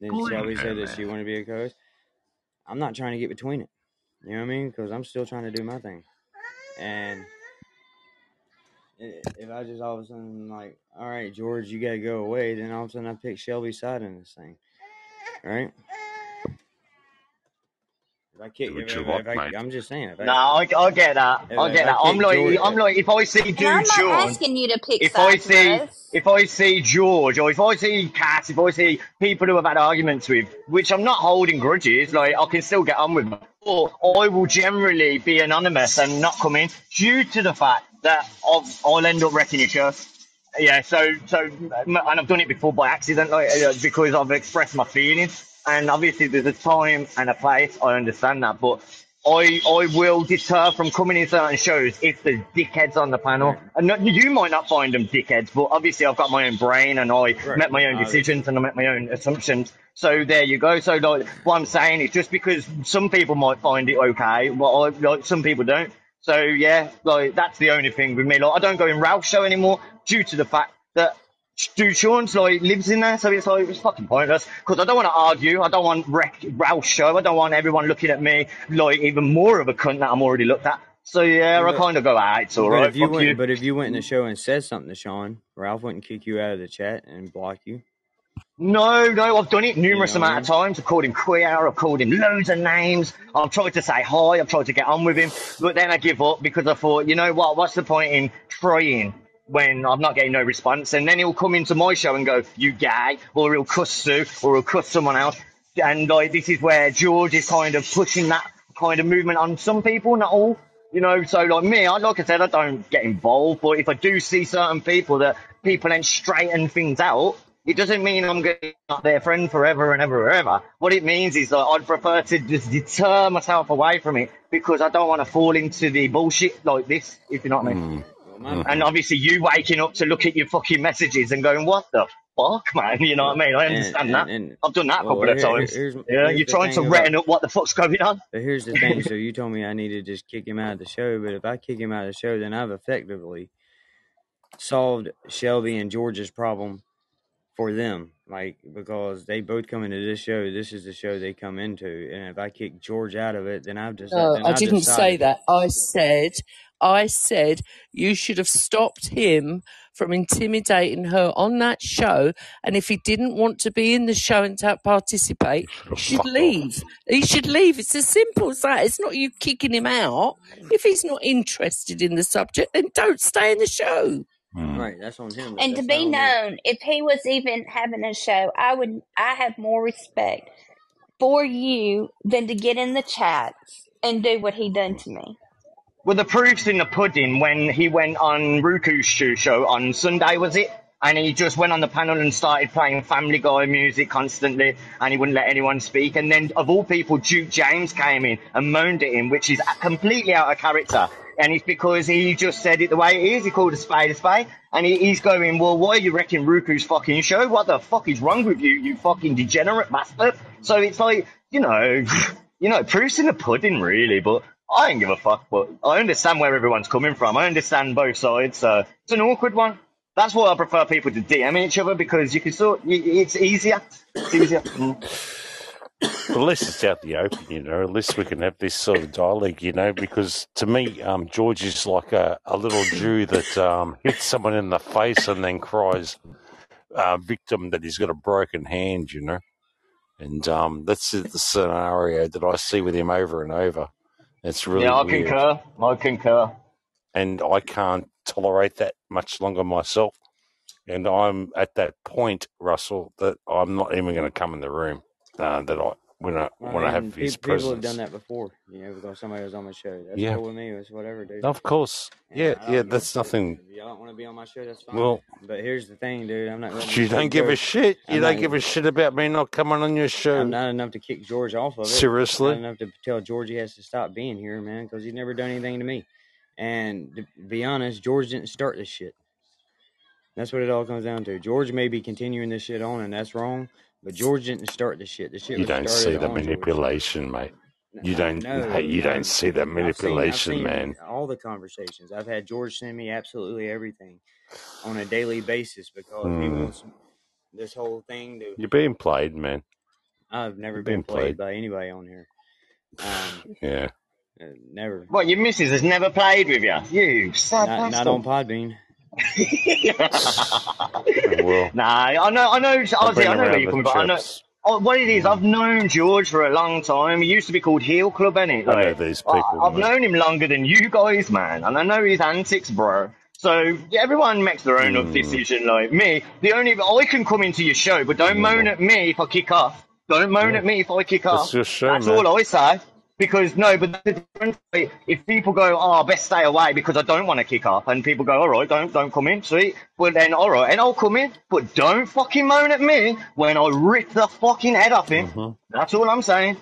Then Good Shelby said that she wanted to be a co-host. I'm not trying to get between it. You know what I mean? Because I'm still trying to do my thing. And if I just all of a sudden like, all right, George, you got to go away, then all of a sudden I pick Shelby's side in this thing, right? If I kick, Do what if, you if, want, if I, mate. I'm just saying, if I, No, I, I get that. I if get that. I'm like, George, I'm like, if I see And I'm Dude not Sean, asking you to pick if I see, Russ. if I see George, or if I see Cass, if I see people who I've had arguments with, which I'm not holding grudges, like I can still get on with them, or I will generally be anonymous and not come in due to the fact that I've, I'll end up wrecking your show. Yeah, so so, and I've done it before by accident, like uh, because I've expressed my feelings, and obviously there's a time and a place. I understand that, but I I will deter from coming in certain shows if there's dickheads on the panel, right, and not, you might not find them dickheads, but obviously I've got my own brain and I right, make my own decisions and I make my own assumptions. So there you go. So like what I'm saying is just because some people might find it okay, but I, like some people don't. So yeah, like that's the only thing with me. Like I don't go in Ralph's show anymore due to the fact that Dude Sean's like lives in there, so it's like it's fucking pointless. Because I don't want to argue. I don't want wreck Ralph's show. I don't want everyone looking at me like even more of a cunt that I'm already looked at. So yeah, I kind of go, ah, it's all but right. if you went, you. but if you went in the show and said something to Sean, Ralph wouldn't kick you out of the chat and block you. No, no, I've done it You numerous know amount of times. I've called him queer. I've called him loads of names. I've tried to say hi. I've tried to get on with him, but then I give up because I thought, you know what? What's the point in trying when I'm not getting no response? And then he'll come into my show and go, "You gay," or he'll cuss Sue, or he'll cuss someone else. And like this is where George is kind of pushing that kind of movement on some people, not all. You know, so like me, I like I said, I don't get involved, but if I do see certain people that people then straighten things out, it doesn't mean I'm going to be their friend forever and ever and ever. What it means is that I'd prefer to just deter myself away from it because I don't want to fall into the bullshit like this, if you know what I mean. Mm, Well, my mm. And obviously you waking up to look at your fucking messages and going, what the fuck, man? You know what I mean? I and understand and that. and I've done that a well, couple of here, here- times. here's Yeah, here's you're trying to thing about retten up what the fuck's going on. But here's the thing. So you told me I need to just kick him out of the show, but if I kick him out of the show, then I've effectively solved Shelby and George's problem for them. Like because they both come into this show, this is the show they come into, and if I kick George out of it, then I've just No, then I I've didn't say that. I said, I said you should have stopped him from intimidating her on that show. And if he didn't want to be in the show and to participate, Should he should fucked off. leave. He should leave. It's as simple as that. It's not you kicking him out. If he's not interested in the subject, then don't stay in the show. Mm. Right, that's on him. And to be on me. known, if he was even having a show, I would I have more respect for you than to get in the chats and do what he done to me. Well, the proof's in the pudding when he went on Ruku's show on Sunday, was it? And he just went on the panel and started playing Family Guy music constantly, and he wouldn't let anyone speak. And then, of all people, Duke James came in and moaned at him, which is completely out of character. And it's because he just said it the way it is. He called a spade a spade. And he, he's going, well, why are you wrecking Ruku's fucking show? What the fuck is wrong with you, you fucking degenerate bastard? So it's like, you know, you know, proof's in the pudding, really. But I don't give a fuck. But I understand where everyone's coming from. I understand both sides. So it's an awkward one. That's why I prefer people to DM each other because you can sort. It's easier. It's easier. Mm. Well, least it's out the open, you know. At least we can have this sort of dialogue, you know. Because to me, um, George is like a, a little Jew that um, hits someone in the face and then cries, uh, victim that he's got a broken hand, you know. And um, that's the scenario that I see with him over and over. It's really Yeah, I weird, concur. I concur. and I can't tolerate that much longer myself. And I'm at that point, Russell, that I'm not even going to come in the room. Uh, that I when I Well, when I I have mean, his pe- people have done that before, you know, because somebody was on my show. That's Yeah, cool with me. It's whatever, dude. of course. And Yeah, yeah. don't give a That's nothing. If y'all don't want to be on my show, that's fine. Well, But here's the thing, dude. I'm not you don't give a shit. You I'm don't not. give a shit about me not coming on your show. I'm not enough to kick George off of it. Not Seriously. enough to tell George he has to stop being here, man, because he's never done anything to me. And to be honest, George didn't start this shit. That's what it all comes down to. George may be continuing this shit on, and that's wrong. But George didn't start this shit. This shit You was don't see the on George. manipulation, mate. You don't. no, hey, you no. don't see that I've seen, I've manipulation, seen man. all the conversations. I've had George send me absolutely everything on a daily basis because he Hmm. wants this whole thing to. You're being played, man. I've never You're been played played. by anybody on here. Um, Yeah. uh, never. What, your missus has never played with you? You sad Not, not bastard. on Podbean. Well, nah, I know, I know, I know where you're coming from. I know, oh, what it is, I've known George for a long time. He used to be called Heel Club, innit? I know these people, I've mate. known him longer than you guys, man, and I know his antics, bro. So yeah, everyone makes their own Hmm. decision. Like me, the only I can come into your show, but don't moan at me if I kick off. Don't moan Yeah. at me if I kick That's off. your show, That's man. all I say. Because no, but the difference, if people go, oh, best stay away because I don't want to kick off, and people go, all right, don't don't come in, sweet. Well then, all right, and I'll come in, but don't fucking moan at me when I rip the fucking head off him. Mhm. That's all I'm saying.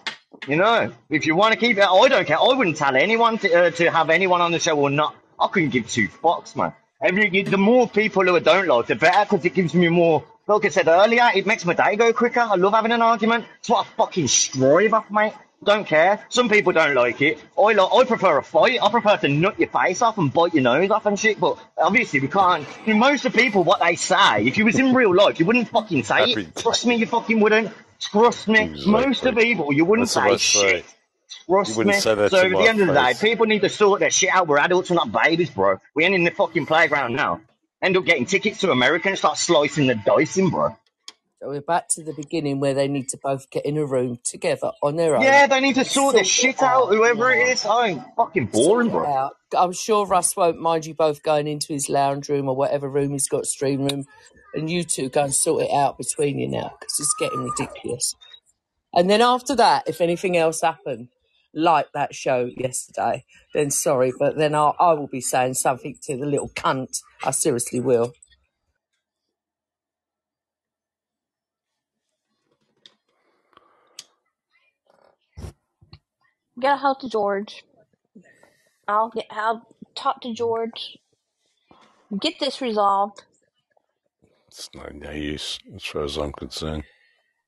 You know, if you want to keep it, I don't care. I wouldn't tell anyone to, uh, to have anyone on the show or not. I couldn't give two fucks, man. Every the more people who I don't like, the better, because it gives me more. Like I said earlier, it makes my day go quicker. I love having an argument. It's what I fucking strive off, mate. Don't care. Some people don't like it. I like. I prefer a fight. I prefer to nut your face off and bite your nose off and shit. But obviously, we can't. I mean, most of people, what they say, if you was in real life, you wouldn't fucking say it. Trust me, you fucking wouldn't. Trust me. Most of people, you wouldn't That's say say. shit. Trust You me. say that so at the end of the day, people need to sort their shit out. We're adults, we're not babies, bro. We ain't in the fucking playground now. End up getting tickets to America and start slicing the dice in, bro. So we're back to the beginning where they need to both get in a room together on their own. Yeah, they need to sort their Sort it shit out, out. whoever it Yeah. is. I ain't fucking boring, it bro. out. I'm sure Russ won't mind you both going into his lounge room or whatever room he's got, stream room, and you two go and sort it out between you now because it's getting ridiculous. And then after that, if anything else happened, like that show yesterday, then sorry, but then I'll, I will be saying something to the little cunt. I seriously will. Get a hold to George. I'll get. I'll talk to George. Get this resolved. It's no, no use as far as I'm concerned.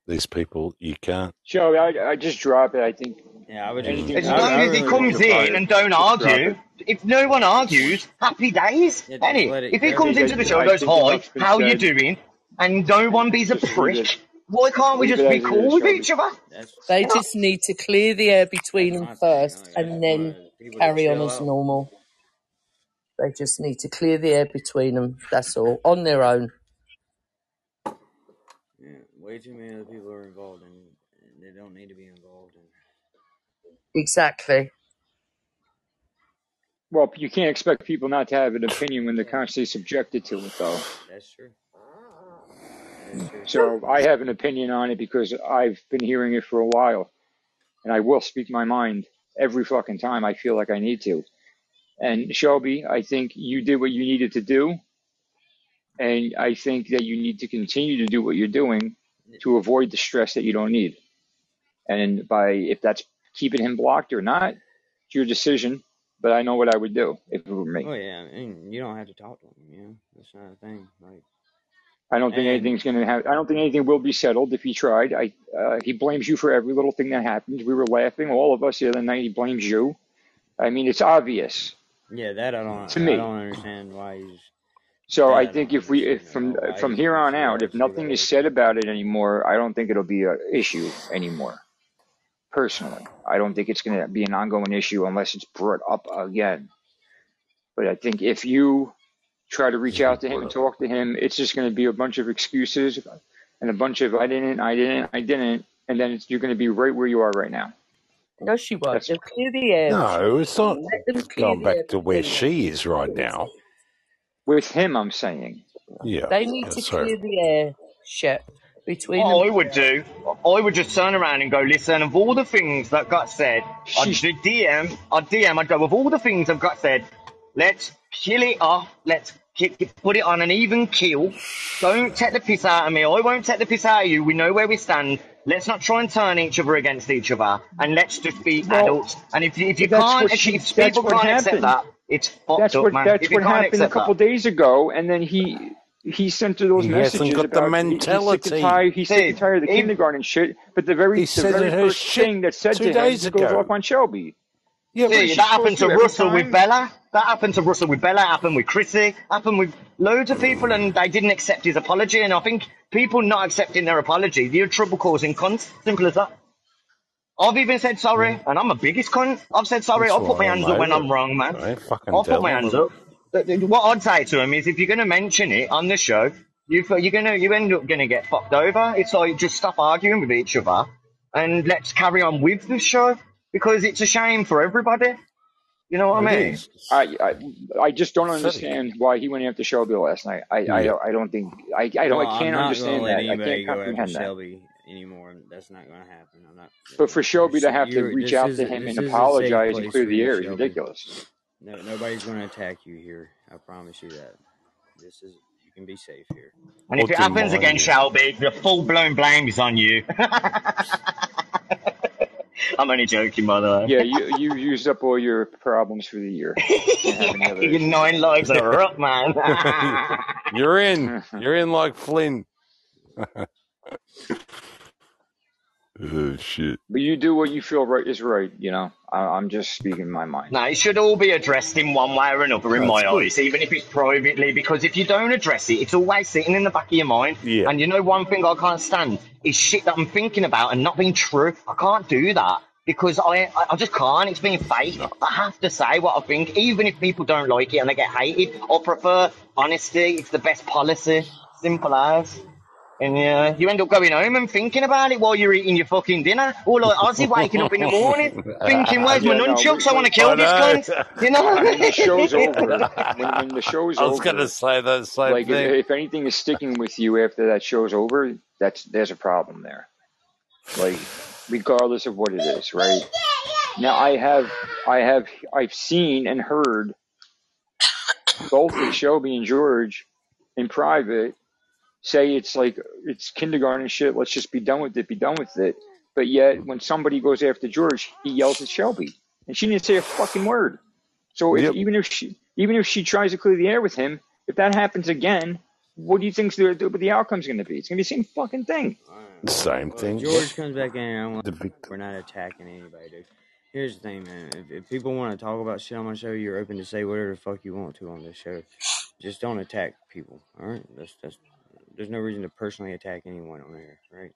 These people, you can't. Joe, I, I just drop it. I think Yeah, I would just. anything As long as he comes in and don't argue, if no one argues, happy days, Yeah, any. If he comes into the show and goes, hi, enough's how you doing? And no one be's a Just leave it. prick, why can't we just be cool with each other? They just need to clear the air between them first and then want people to carry on as normal. They just need to clear the air between them. That's all. On their own. Yeah, way too many other people are involved, and and they don't need to be involved. And Exactly. Well, you can't expect people not to have an opinion when they're constantly subjected to it, though. That is true. So I have an opinion on it because I've been hearing it for a while, and I will speak my mind every fucking time I feel like I need to. And Shelby, I think you did what you needed to do, and I think that you need to continue to do what you're doing to avoid the stress that you don't need. And by if that's keeping him blocked or not, it's your decision. But I know what I would do if it were me. Oh yeah, you don't have to talk to them. You know, that's not a thing. Like, I don't think and anything's going to have. I don't think anything will be settled if he tried. I uh, he blames you for every little thing that happens. We were laughing, all of us the other night. He blames you. I mean, it's obvious yeah, that I don't. to me, I don't understand why he's. So I I think if we, if from. From here on out, if has to do nothing is said about it anymore, I don't think it'll be an issue anymore. Personally, I don't think it's going to be an ongoing issue unless it's brought up again. But I think if you try to reach out to him and talk to him, it's just going to be a bunch of excuses and a bunch of I didn't, I didn't, I didn't, and then it's, you're going to be right where you are right now. No, she won't. That's clear the air. No, it's not Let them going back to where she is right now. with him. I'm saying. Yeah, They need to that's her. clear the air, Shep, between What I would do, I would just turn around and go, listen, of all the things that got said, I'd DM, I'd DM, I'd go, of all the things that got said, let's kill it off, let's ki- ki- put it on an even keel. Don't take the piss out of me, I won't take the piss out of you, we know where we stand. Let's not try and turn each other against each other, and let's just be well, adults. And if, if you can't, what if, she. if That's people what can't accept happened. that, it's fucked That's up, what man. that's If what happened a accept that. couple days ago, and then he he sent her those He hasn't messages got the about he- he's sick and mentality. tired. He's sick and tired of the he, kindergarten shit. But the very the very first thing that said two to him, days goes ago. off on Shelby. Yeah, but See, that happened to to every Russell with? Bella. That happened to Russell with Bella. Happened with Chrissy. Happened with loads of people, and they didn't accept his apology. And I think people not accepting their apology, you're trouble causing cunts. Simple as that. I've even said sorry, and I'm a biggest cunt. I've said sorry. That's I'll put my hands up when. I'm wrong, man. I fucking I'll put my hands up. What I'd say to him is, if you're going to mention it on the show, you you're gonna you end up gonna get fucked over. It's like just stop arguing with each other and let's carry on with the show because it's a shame for everybody. You know what I It mean? is. I, I I just don't Pathetic. understand why he went after Shelby last night. I I Yeah. don't I don't think I I don't Well, I can't understand that. I can't go after comprehend that. Shelby anymore. That's not gonna happen. I'm not. But for Shelby to have to reach out to him and is a safe apologize and clear the air is ridiculous. No, nobody's gonna attack you here. I promise you that. This is you can be safe here. And if it happens again, deny. Shelby, the full blown blame is on you. I'm only joking, by the way. Yeah, you you used up all your problems for the year. Can't have any other Your nine lives are up, man. You're in. You're in like Flynn. oh shit. But you do what you feel right is right. You know, I, I'm just speaking my mind. No, it should all be addressed in one way or another in That's my good. eyes, even if it's privately, because if you don't address it, it's always sitting in the back of your mind. Yeah. And you know one thing I can't stand is shit that I'm thinking about and not being true. I can't do that because I I just can't. It's being fake. I have to say what I think, even if people don't like it and they get hated. I prefer honesty. It's the best policy. Simple as. And yeah, you end up going home and thinking about it while you're eating your fucking dinner. Or like Ozzy waking up in the morning thinking, where's my Yeah, no, nunchucks? I want to kill this know. cunt. You know? when the show's over, when, when the show's I was gonna over, say that same like if, thing. if anything is sticking with you after that show's over, that's there's a problem there. Like regardless of what it is, right? Now I have I have I've seen and heard both of Shelby and George in private say it's like it's kindergarten shit, let's just be done with it, be done with it. But yet when somebody goes after George, he yells at Shelby. And she didn't say a fucking word. So if Yep. even if she even if she tries to clear the air with him, if that happens again, what do you think the, the, the outcome's going to be? It's going to be the same fucking thing. Same Well, thing. George comes back in. I want, The we're not attacking anybody, dude. Here's the thing, man. If, if people want to talk about shit on my show, you're open to say whatever the fuck you want to on this show. Just don't attack people. All right. That's that's. There's no reason to personally attack anyone on here, right?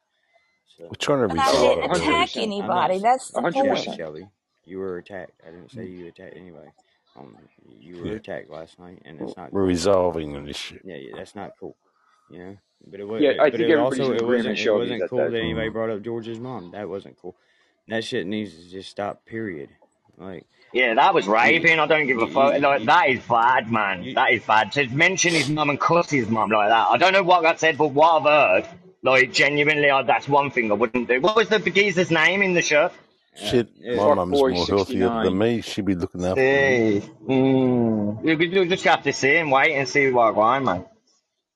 So. We're trying to But I didn't attack percent, not. anybody. That's the hundred Yeah, point. percent. Shelby, you were attacked. I didn't say you attacked anybody. Um, you were Yeah. attacked last night, and it's not We're cool. resolving on this shit. Yeah, yeah, that's not cool. You know, but it was. Yeah, I But think it also it wasn't. It wasn't cool that that anybody Mm. brought up George's mom. That wasn't cool. That shit needs to just stop. Period. Like Yeah, that was you, raping. I don't give a fuck. Like that is bad, man. you, That is bad. To mention his mum and cuss his mum like that. I don't know what got said, but what I've heard, like genuinely, I, that's one thing I wouldn't do. What was the geezer's name in the shirt? Shit, yeah, my Fuck mum's more sixty healthier than me. She'd be looking after me. See, mm, you, you just have to see and wait and see what going, man.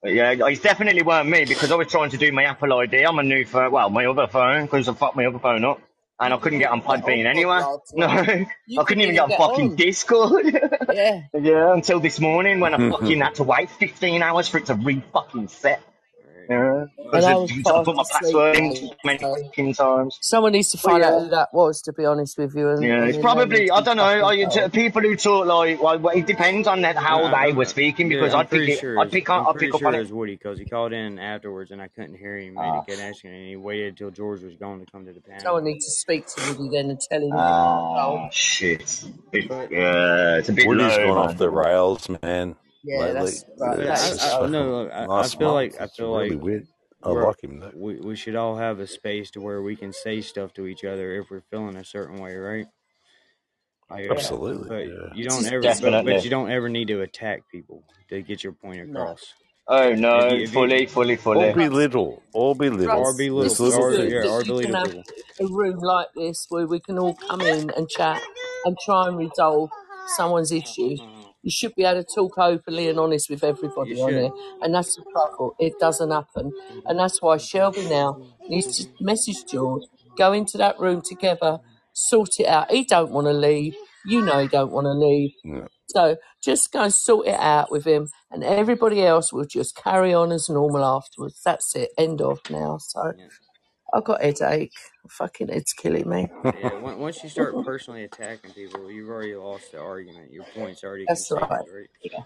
But yeah, it's definitely weren't me because I was trying to do my Apple ID on my new phone, well, my other phone, because I fucked my other phone up. And I couldn't get on Get Podbean anyway. No. I couldn't couldn't even even get on fucking. Discord. Yeah. yeah, until this morning when I hmm. fucking had to wait 15 hours for it to re fucking set. Right. Yeah, And because I I was put my password in many fucking times. someone needs to But find out yeah. who that was, to be honest with you, and, Yeah, and it's then they need probably I don't know. fucking I, it's, uh, people who talk like well, well, it depends on that how I, they were speaking because I'm I'd pick pretty it. I'd pick up. I'm I'd pretty pick up on it it. was Woody because he called in afterwards and I couldn't hear him and Ah, he kept asking and he waited until George was gone to come to the panel. Someone panel. needs to speak to Woody then and tell him that. ah, Oh, shit. Bit, But yeah, it's a bit Woody's low, gone off the rails, man. Yeah, Lately, that's right. yeah, That it's I, just I no look. I, I feel like I feel really like weird. I we're like him though. we we should all have a space to where we can say stuff to each other if we're feeling a certain way, right? Like, Absolutely, but yeah. you don't ever, but, but you don't ever need to attack people to get your point No. across. Oh If no, you, if you, fully, fully, Or fully. belittle. Or belittle. or Russ, belittle, This this is little or good thing. yeah, that or you can belittle have a room like this where we can all come in and chat and try and resolve someone's issues. You should be able to talk openly and honest with You everybody on should. here, and that's the trouble. It doesn't happen, and that's why Shelby now needs to message George, go into that room together, sort it out. He don't want to leave. You know he don't want to leave. Yeah. So just go and sort it out with him, and everybody else will just carry on as normal afterwards. That's it. End of now. So Yeah. I've got headache. Fucking it's killing me. Yeah, on- once you start personally attacking people, you've already lost the argument. Your point's already That's conceded, right. right? Yeah.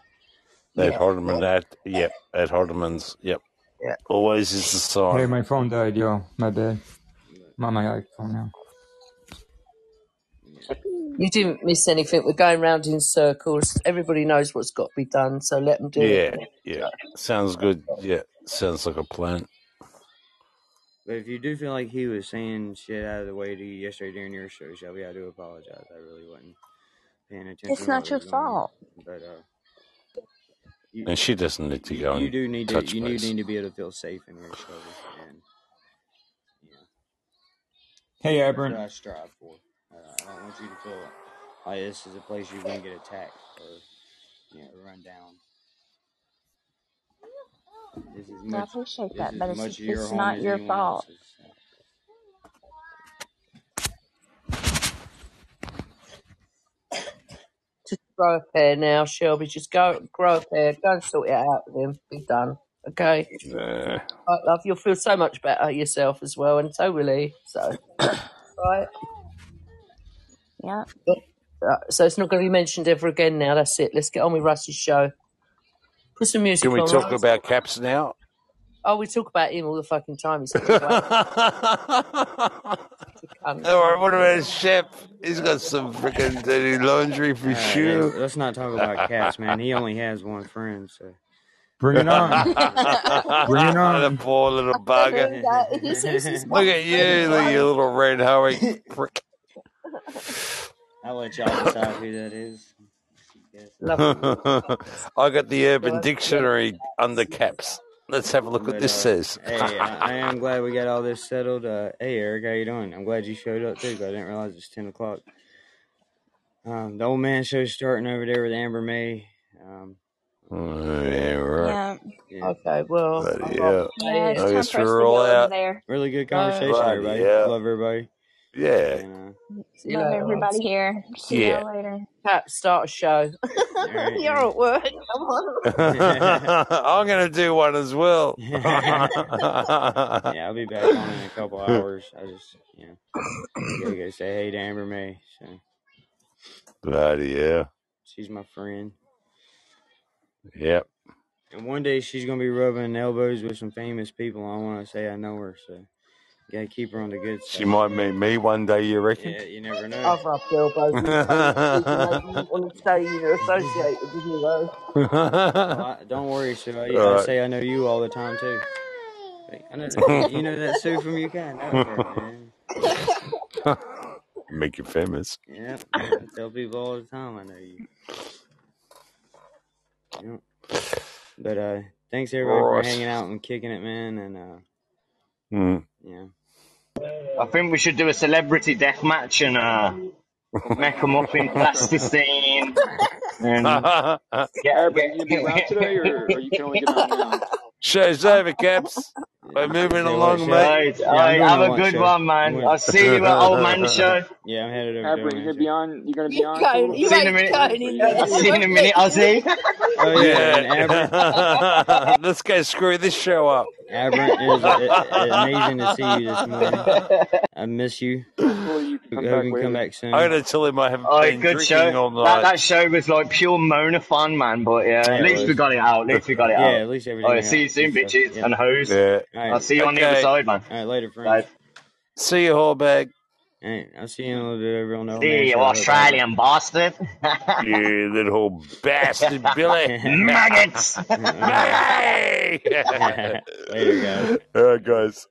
Ed Yeah. Hardeman, that, yep, ad hominem's, yep. Yeah. Always is the sign. Hey, my phone died, yo. My bad. I'm my iPhone now. You didn't miss anything. We're going round in circles. Everybody knows what's got to be done, so let them do it. Yeah, yeah. Sounds good. Yeah, sounds like a plan. But if you do feel like he was saying shit out of the way to you yesterday during your show, Shelby, I do apologize. I really wasn't paying attention. It's not your was going on. fault. But uh, you, And she doesn't need to you, go you and do need to touch you do need to be able to feel safe in your show, and yeah, Hey, that's what I strive for. Uh, I don't want you to feel like this is a place you're going to get attacked or you know run down. This is I appreciate that, but it's your it's not your fault. else's. Just grow a pair now, Shelby. Just go grow a pair. Go and sort it out with him. Be done. Okay. Nah. Right, love. You'll feel so much better yourself as well, and so will he. So, right. Yeah. Uh, So it's not going to be mentioned ever again now. That's it. Let's get on with Russ's show. Put some music Can we on. talk Russ. about caps now? Oh, we talk about him all the fucking time. He's such a whack. All right, what about Shep? He's got some freaking dirty laundry for All right, sure. let's, let's not talk about cats, man. He only has one friend, so. Bring it on. Bring it on. the on. poor little bugger. That- he says he's Look at you, look at you little red Hoey prick. I'll let y'all decide who that is. Yes. Lovely. I got the Urban Dictionary under caps. Let's have a look what this uh, says. hey, I, I am glad we got all this settled. Uh, hey, Eric, how you doing? I'm glad you showed up too. 'cause I didn't realize it's ten o'clock. Um, the old man show's starting over there with Amber May. Um, Oh, yeah, right. Yeah. yeah, Okay, well, Bloody I'm hell. off Yeah, today. it's I time guess for us to we're go all over out. there. really good conversation, Bloody everybody. hell. Love everybody. Yeah. And, See you Love later. everybody Russ. here. See Yeah. y'all later. Pat, start a show. all right, You're man. at work. Come on. I'm going to do one as well. yeah, I'll be back on in a couple hours. I just, you know, gotta go say hey to Amber May. So Bloody yeah. she's my friend. Yep. And one day she's gonna be rubbing elbows with some famous people. I want to say I know her, so gotta keep her on the good side. She might meet me one day, you reckon? Yeah, you never know. I've rubbed elbows with famous people. You want to stay you're associated with me, though. Well, I, don't worry, Sue. I, I right. say I know you all the time too. Like, I know you know that Sue from UK. I know her, man. Make you famous. Yeah, I tell people all the time I know you. Yeah. But uh, thanks everybody for Ross. hanging out and kicking it, man. And uh, Mm. yeah, I think we should do a celebrity death match and uh, make them up in plasticine and get, Aaron, are you gonna be around today, or, or you can only get on now? Show's over, Caps. We're moving Tell along, mate. Right, Yeah, I'm alright, going have to a good show. one, man. going. I'll see you at Old Man Show. Yeah, I'm headed over Aaron, to you gonna be on? You're gonna be You on? going, for- you See you in a ain't minute. going. I'll see you in a minute, Ozzy. Oh yeah, and Aberrant, Yeah. Let's go screw this show up. Aberrant, it was amazing to see you this morning. I miss you. Hopefully you come Hope back you come back soon. I'm going to tell him I haven't Alright, been good drinking show. all That, night. that show was like pure Mona fun, man. But yeah, Yeah, at least we got it out. At least we got it Yeah, out. at least everything Alright, see you soon, bitches Yeah. and hoes. Yeah. All I'll see you on the other side, man. All right, later, friends. Bye. See you, Hallbag. All right, I'll see you in a little bit over on the old See man you, show. I Australian bastard. You little bastard, Billy. Maggots. Hey! Later, guys. All right, guys.